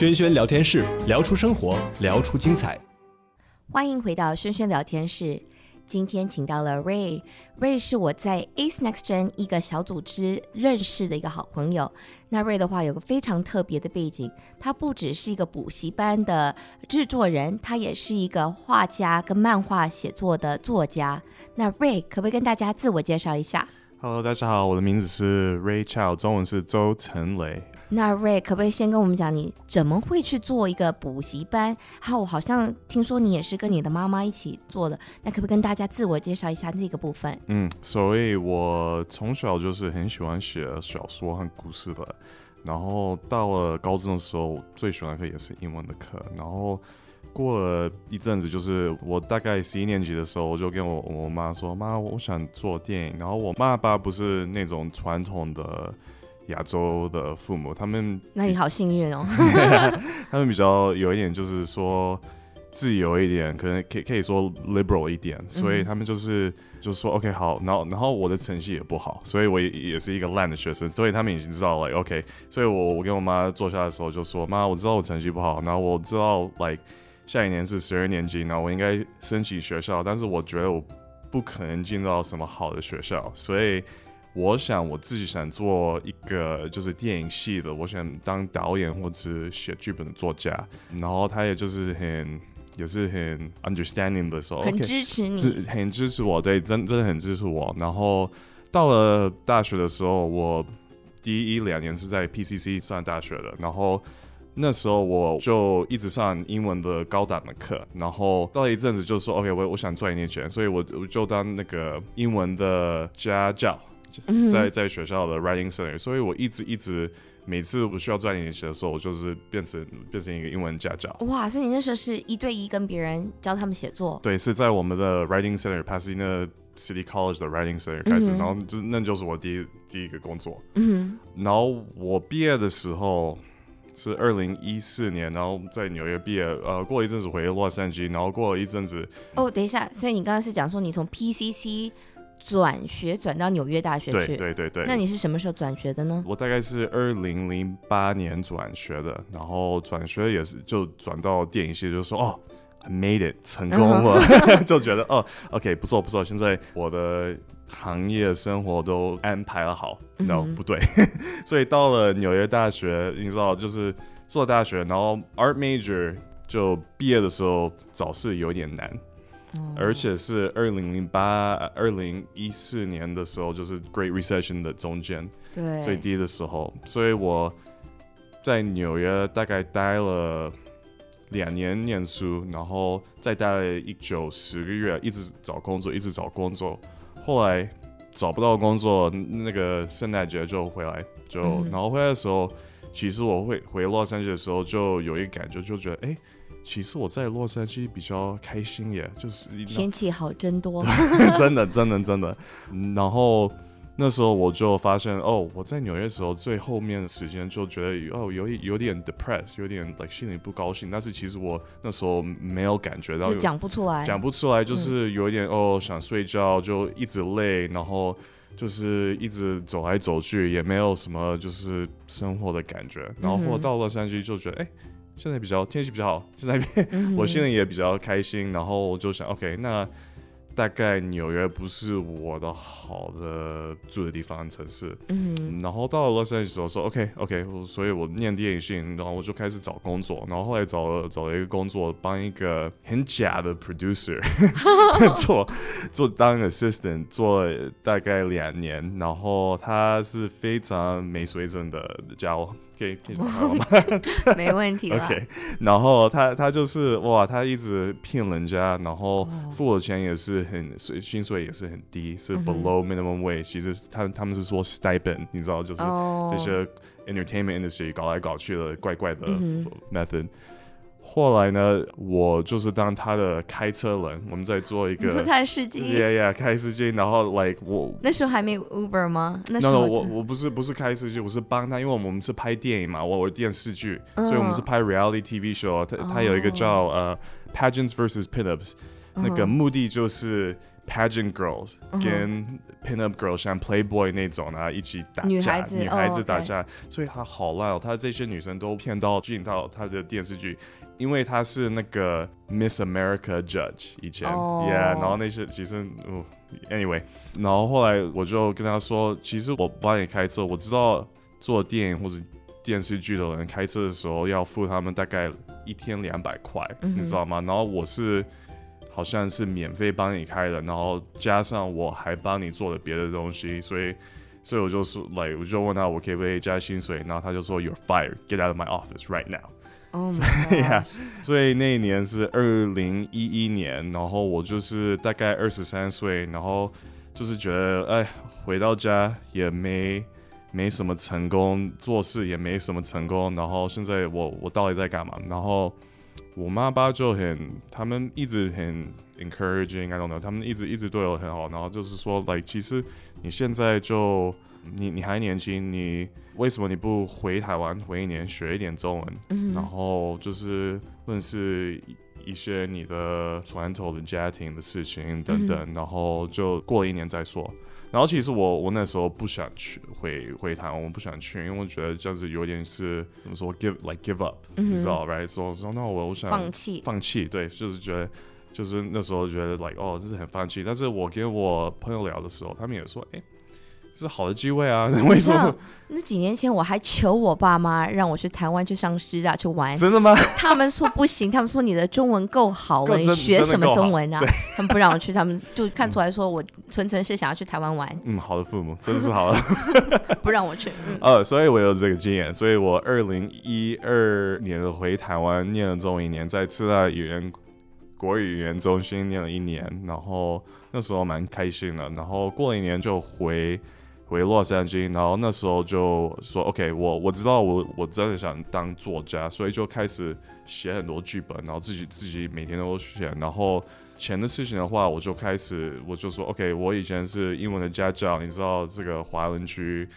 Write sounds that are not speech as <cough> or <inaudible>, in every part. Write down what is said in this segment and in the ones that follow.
轩轩聊天室，聊出生活，聊出精彩。欢迎回到轩轩聊天室。今天请到了 Ray，Ray 是我在 Ace Next Gen 一个小组织认识的一个好朋友。那 Ray 的话有个非常特别的背景，他不只是一个补习班的制作人，他也是一个画家跟漫画写作的作家。那 Ray 可不可以跟大家自我介绍一下？Hello，大家好，我的名字是 Ray Chow，中文是周成雷。那 Ray 可不可以先跟我们讲，你怎么会去做一个补习班？还有，我好像听说你也是跟你的妈妈一起做的。那可不可以跟大家自我介绍一下这个部分？嗯，所以我从小就是很喜欢写小说和故事的。然后到了高中的时候，最喜欢的课也是英文的课。然后过了一阵子，就是我大概十一年级的时候，我就跟我我妈说：“妈，我想做电影。”然后我妈爸不是那种传统的。亚洲的父母，他们那你好幸运哦。<laughs> 他们比较有一点，就是说自由一点，可能可以可以说 liberal 一点，所以他们就是就是说 OK 好，然后然后我的成绩也不好，所以我也也是一个烂的学生，所以他们已经知道了 OK，所以我我跟我妈坐下的时候就说妈，我知道我成绩不好，然后我知道 like 下一年是十二年级，然后我应该申请学校，但是我觉得我不可能进到什么好的学校，所以。我想我自己想做一个就是电影系的，我想当导演或者写剧本的作家。然后他也就是很也是很 understanding 的时候，很支持你，okay, 很支持我，对，真真的很支持我。然后到了大学的时候，我第一两年是在 PCC 上大学的，然后那时候我就一直上英文的高档的课。然后到了一阵子就说 OK，我我想赚一点钱，所以我我就当那个英文的家教。在在学校的 writing center，所以我一直一直每次我需要赚点钱的时候，我就是变成变成一个英文家教。哇，所以你那时候是一对一跟别人教他们写作？对，是在我们的 writing center Pasadena City College 的 writing center 开始，嗯、然后就那就是我第一第一个工作。嗯，然后我毕业的时候是二零一四年，然后在纽约毕业，呃，过了一阵子回洛杉矶，然后过了一阵子。哦，等一下，所以你刚刚是讲说你从 PCC。转学转到纽约大学去，对对对对。那你是什么时候转学的呢？我大概是二零零八年转学的，然后转学也是就转到电影系，就说哦，I made it，成功了，uh <laughs> huh. 就觉得哦，OK，不错不错，现在我的行业生活都安排了好。No，、嗯、不对，<laughs> 所以到了纽约大学，你知道，就是做大学，然后 Art Major 就毕业的时候找事有点难。而且是二零零八、二零一四年的时候，就是 Great Recession 的中间，对，最低的时候。所以我在纽约大概待了两年念书，然后再待了一九十个月，一直找工作，一直找工作。后来找不到工作，那个圣诞节就回来，就、嗯、然后回来的时候，其实我会回洛杉矶的时候，就有一个感觉，就觉得哎。其实我在洛杉矶比较开心耶，就是天气好真多，<laughs> 真的真的真的。然后那时候我就发现，哦，我在纽约的时候最后面的时间就觉得，哦，有有点 depressed，有点 like 心里不高兴。但是其实我那时候没有感觉到，就讲不出来，讲不出来，就是有一点、嗯、哦想睡觉，就一直累，然后就是一直走来走去，也没有什么就是生活的感觉。然后到洛杉矶就觉得，哎。现在比较天气比较好，现在 <laughs> 我心里也比较开心，然后就想，OK，那。大概纽约不是我的好的住的地方城市，嗯，然后到了洛杉矶的时候说 OK OK，所以我念电影系，然后我就开始找工作，然后后来找了找了一个工作，帮一个很假的 producer <laughs> 做做当 assistant 做大概两年，然后他是非常没水准的家伙，可以可以说吗？<laughs> 没问题 OK，然后他他就是哇，他一直骗人家，然后付我钱也是。很，所以薪水也是很低，是 below minimum wage。其实他他们是说 stipend，你知道，就是这些 entertainment industry 搞来搞去的怪怪的 method。后来呢，我就是当他的开车人，我们在做一个做他的司机，yeah yeah，开司机。然后 like 我那时候还没 Uber 吗？那时候我我不是不是开司机，我是帮他，因为我们是拍电影嘛，我我电视剧，所以我们是拍 reality TV show。他他有一个叫呃 Pageants versus Pinups。那个目的就是 pageant girls 跟 pin up girls，像 Playboy 那种啊，一起打架，女孩子，女孩子打架，所以他好烂哦，他这些女生都骗到进到他的电视剧，因为他是那个 Miss America Judge 以前、哦、，Yeah，然后那些其实、哦、，Anyway，然后后来我就跟他说，其实我帮你开车，我知道做电影或者电视剧的人开车的时候要付他们大概一天两百块，嗯、你知道吗？然后我是。好像是免费帮你开的，然后加上我还帮你做了别的东西，所以，所以我就说，like，我就问他我可不可以加薪水，然后他就说，You're fired, get out of my office right now。哦，对呀，所以那一年是二零一一年，然后我就是大概二十三岁，然后就是觉得，哎，回到家也没没什么成功，做事也没什么成功，然后现在我我到底在干嘛？然后。我妈爸就很，他们一直很 encouraging，I don't know，他们一直一直对我很好，然后就是说，like，其实你现在就你你还年轻，你为什么你不回台湾回一年学一点中文，嗯、然后就是认识一些你的传统的家庭的事情等等，嗯、然后就过了一年再说。然后其实我我那时候不想去回回台湾，我不想去，因为我觉得这样子有点是怎么说 give like give up，、嗯、你知道，right？说说那我我想放弃放弃，对，就是觉得就是那时候觉得 like 哦这是很放弃。但是我跟我朋友聊的时候，他们也说，哎。是好的机会啊！<laughs> 为什么？那几年前我还求我爸妈让我去台湾去上师大去玩。真的吗？他们说不行，<laughs> 他们说你的中文够好了，你学什么中文啊？他们不让我去，他们就看出来说我纯纯是想要去台湾玩。嗯，好的父母真的是好的，<laughs> 不让我去。嗯、呃，所以我有这个经验，所以我二零一二年回台湾念了中文一年，在师大语言国语语言中心念了一年，然后那时候蛮开心的，然后过了一年就回。回洛杉矶，然后那时候就说：“OK，我我知道我我真的想当作家，所以就开始写很多剧本，然后自己自己每天都写。然后钱的事情的话，我就开始我就说：OK，我以前是英文的家教，你知道这个华人区。”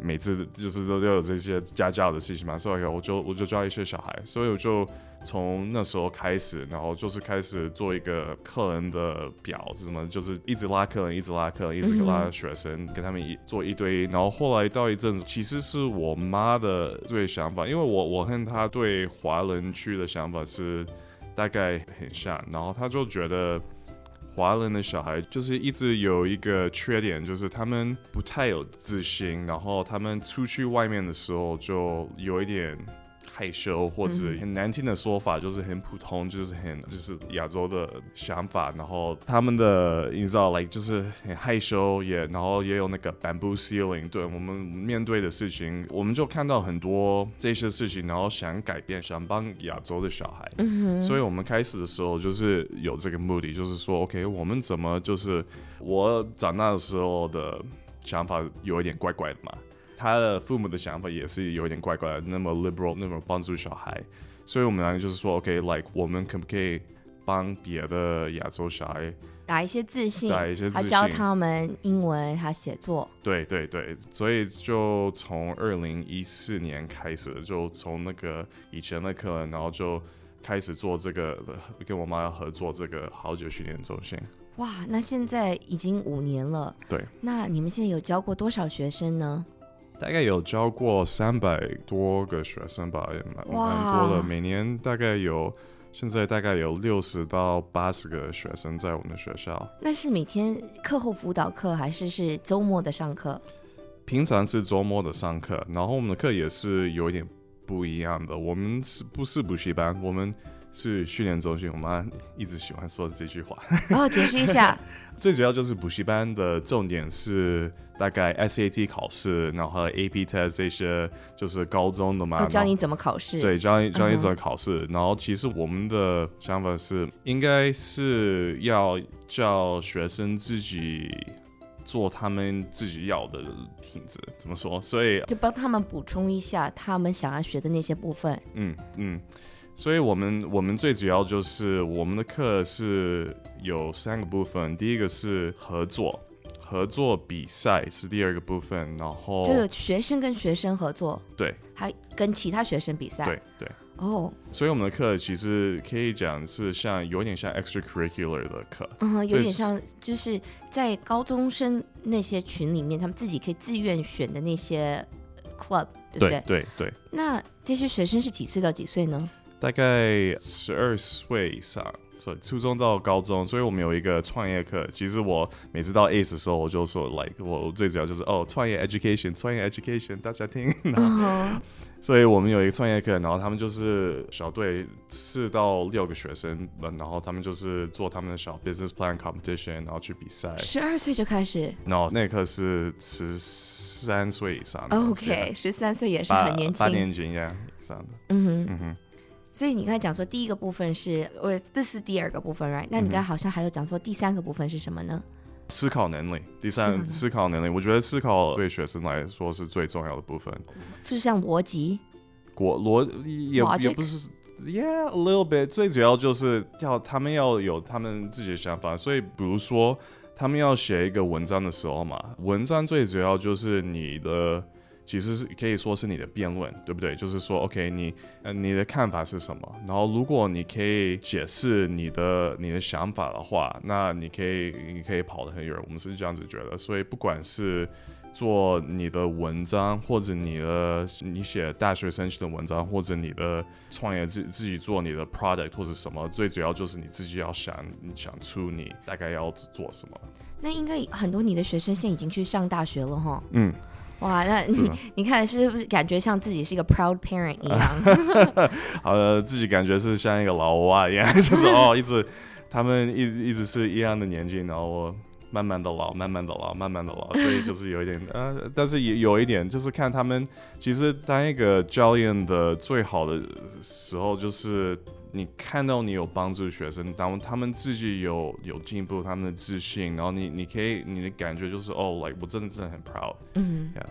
每次就是都有这些家教的事情嘛，所以我就我就教一些小孩，所以我就从那时候开始，然后就是开始做一个客人的表是什么，就是一直拉客人，一直拉客人，一直拉学生，嗯、跟他们一做一堆。然后后来到一阵子，其实是我妈的对想法，因为我我和她对华人。区的想法是大概很像，然后她就觉得。华人。的小孩就是一直有一个缺点，就是他们不太有自信，然后他们出去外面的时候就有一点。害羞或者很难听的说法，就是很普通，就是很就是亚洲的想法。然后他们的你知道，like 就是很害羞，也然后也有那个 bamboo ceiling。对我们面对的事情，我们就看到很多这些事情，然后想改变，想帮亚洲的小孩。嗯哼。所以我们开始的时候就是有这个目的，就是说，OK，我们怎么就是我长大的时候的想法有一点怪怪的嘛。他的父母的想法也是有点怪怪的，那么 liberal，那么帮助小孩，所以我们两个就是说，OK，like，、okay, 我们可不可以帮别的亚洲小孩打一些自信，打一些自信，教他们英文，还写作。对对对，所以就从二零一四年开始，就从那个以前的课，然后就开始做这个，跟我妈合作这个好久训练中心。哇，那现在已经五年了。对，那你们现在有教过多少学生呢？大概有教过三百多个学生吧，也蛮蛮多的。每年大概有，现在大概有六十到八十个学生在我们的学校。那是每天课后辅导课，还是是周末的上课？平常是周末的上课，然后我们的课也是有一点不一样的。我们是不是补习班？我们。是训练中心，我妈一直喜欢说的这句话。然后解释一下，<laughs> 最主要就是补习班的重点是大概 SAT 考试，然后 AP test 这些就是高中的嘛。教你怎么考试？对，教你教你怎么考试。嗯、然后其实我们的想法是，应该是要教学生自己做他们自己要的品质。怎么说？所以就帮他们补充一下他们想要学的那些部分。嗯嗯。所以我们我们最主要就是我们的课是有三个部分，第一个是合作，合作比赛是第二个部分，然后就是学生跟学生合作，对，还跟其他学生比赛，对对。哦，所以我们的课其实可以讲是像有点像 extracurricular 的课，嗯，有点像就是在高中生那些群里面，他们自己可以自愿选的那些 club，对不对？对对对。那这些学生是几岁到几岁呢？大概十二岁以上，所以初中到高中，所以我们有一个创业课。其实我每次到 ACE 的时候，我就说，like 我最主要就是哦，创业 education，创业 education，大家听。<laughs> uh. 所以我们有一个创业课，然后他们就是小队四到六个学生，然后他们就是做他们的小 business plan competition，然后去比赛。十二岁就开始？然后那课是十三岁以上的。OK，十三岁也是很年轻。八年级呀以上的。嗯哼，嗯哼。所以你刚才讲说第一个部分是，我这是第二个部分，right？那你刚才好像还有讲说第三个部分是什么呢？思考能力。第三，思考，能力，我觉得思考对学生来说是最重要的部分。是像逻辑？国逻也也不是，Yeah，a little bit。最主要就是要他们要有他们自己的想法。所以，比如说他们要写一个文章的时候嘛，文章最主要就是你的。其实是可以说是你的辩论，对不对？就是说，OK，你呃你的看法是什么？然后如果你可以解释你的你的想法的话，那你可以你可以跑得很远。我们是这样子觉得。所以不管是做你的文章，或者你的你写大学生的文章，或者你的创业自自己做你的 product 或者什么，最主要就是你自己要想想出你大概要做什么。那应该很多你的学生现在已经去上大学了哈？嗯。哇，那你你看是不是感觉像自己是一个 proud parent <laughs> 一样？好的，自己感觉是像一个老蛙一样，<laughs> 就是 <laughs> 哦，一直他们一一直是一样的年纪，然后我慢慢的老，慢慢的老，慢慢的老，所以就是有一点呃，但是也有一点就是看他们，其实当一个教练的最好的时候就是。你看到你有帮助学生，当他们自己有有进步，他们的自信，然后你你可以你的感觉就是哦，like 我真的真的很 proud，嗯。Yeah.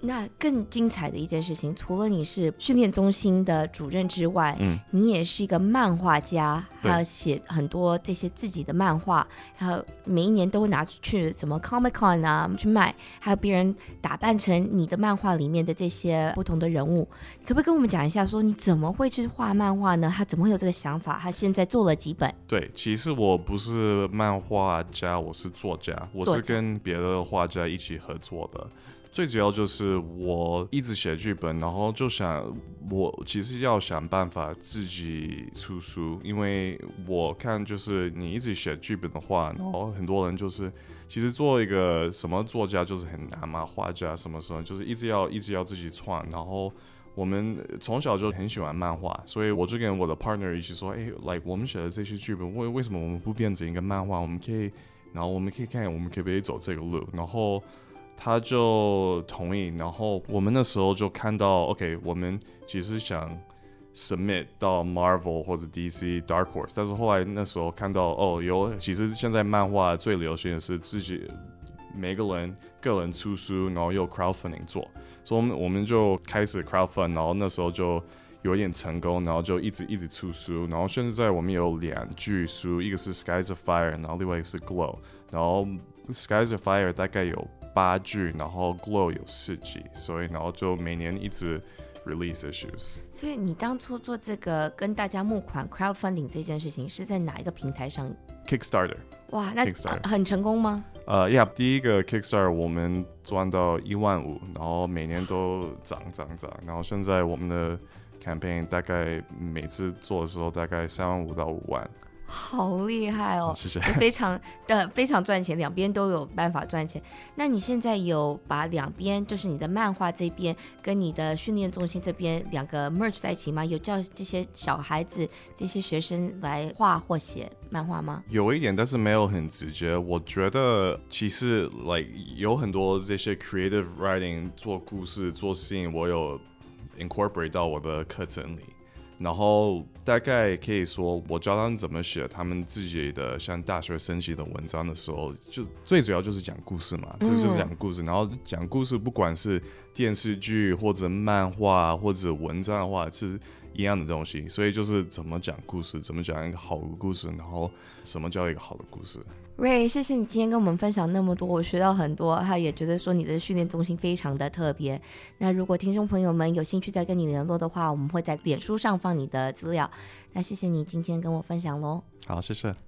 那更精彩的一件事情，除了你是训练中心的主任之外，嗯，你也是一个漫画家，对还有写很多这些自己的漫画，然后每一年都会拿出去什么 Comic Con 啊去卖，还有别人打扮成你的漫画里面的这些不同的人物，可不可以跟我们讲一下，说你怎么会去画漫画呢？他怎么会有这个想法？他现在做了几本？对，其实我不是漫画家，我是作家，我是跟别的画家一起合作的。最主要就是我一直写剧本，然后就想我其实要想办法自己出书，因为我看就是你一直写剧本的话，然后很多人就是其实做一个什么作家就是很难嘛，画家什么什么就是一直要一直要自己创。然后我们从小就很喜欢漫画，所以我就跟我的 partner 一起说，哎，like 我们写的这些剧本，为为什么我们不变成一个漫画？我们可以，然后我们可以看看我们可不可以走这个路，然后。他就同意，然后我们那时候就看到，OK，我们其实想 submit 到 Marvel 或者 DC Dark Horse，但是后来那时候看到，哦，有其实现在漫画最流行的是自己每个人个人出书，然后用 crowdfunding 做，所以我们我们就开始 crowdfund，然后那时候就有点成功，然后就一直一直出书，然后现在我们有两句书，一个是 Skies of Fire，然后另外一个是 Glow，然后 Skies of Fire 大概有。八句，然后 Glow 有四 G，，所以然后就每年一直 release issues。所以你当初做这个跟大家募款 crowdfunding 这件事情是在哪一个平台上？Kickstarter。哇，那 Kickstarter、呃、很成功吗？呃呀，第一个 Kickstarter 我们赚到一万五，然后每年都涨涨涨，然后现在我们的 campaign 大概每次做的时候大概三万五到五万。好厉害哦！非常的非常赚钱，两边都有办法赚钱。那你现在有把两边，就是你的漫画这边跟你的训练中心这边两个 merge 在一起吗？有叫这些小孩子、这些学生来画或写漫画吗？有一点，但是没有很直接。我觉得其实 like 有很多这些 creative writing 做故事、做 scene，我有 incorporate 到我的课程里。然后大概可以说，我教他们怎么写他们自己的像大学生写的文章的时候，就最主要就是讲故事嘛，这、嗯、就是讲故事。然后讲故事，不管是电视剧或者漫画或者文章的话，是一样的东西，所以就是怎么讲故事，怎么讲一个好的故事，然后什么叫一个好的故事。Ray，谢谢你今天跟我们分享那么多，我学到很多。他也觉得说你的训练中心非常的特别。那如果听众朋友们有兴趣再跟你联络的话，我们会在脸书上放你的资料。那谢谢你今天跟我分享喽。好，谢谢。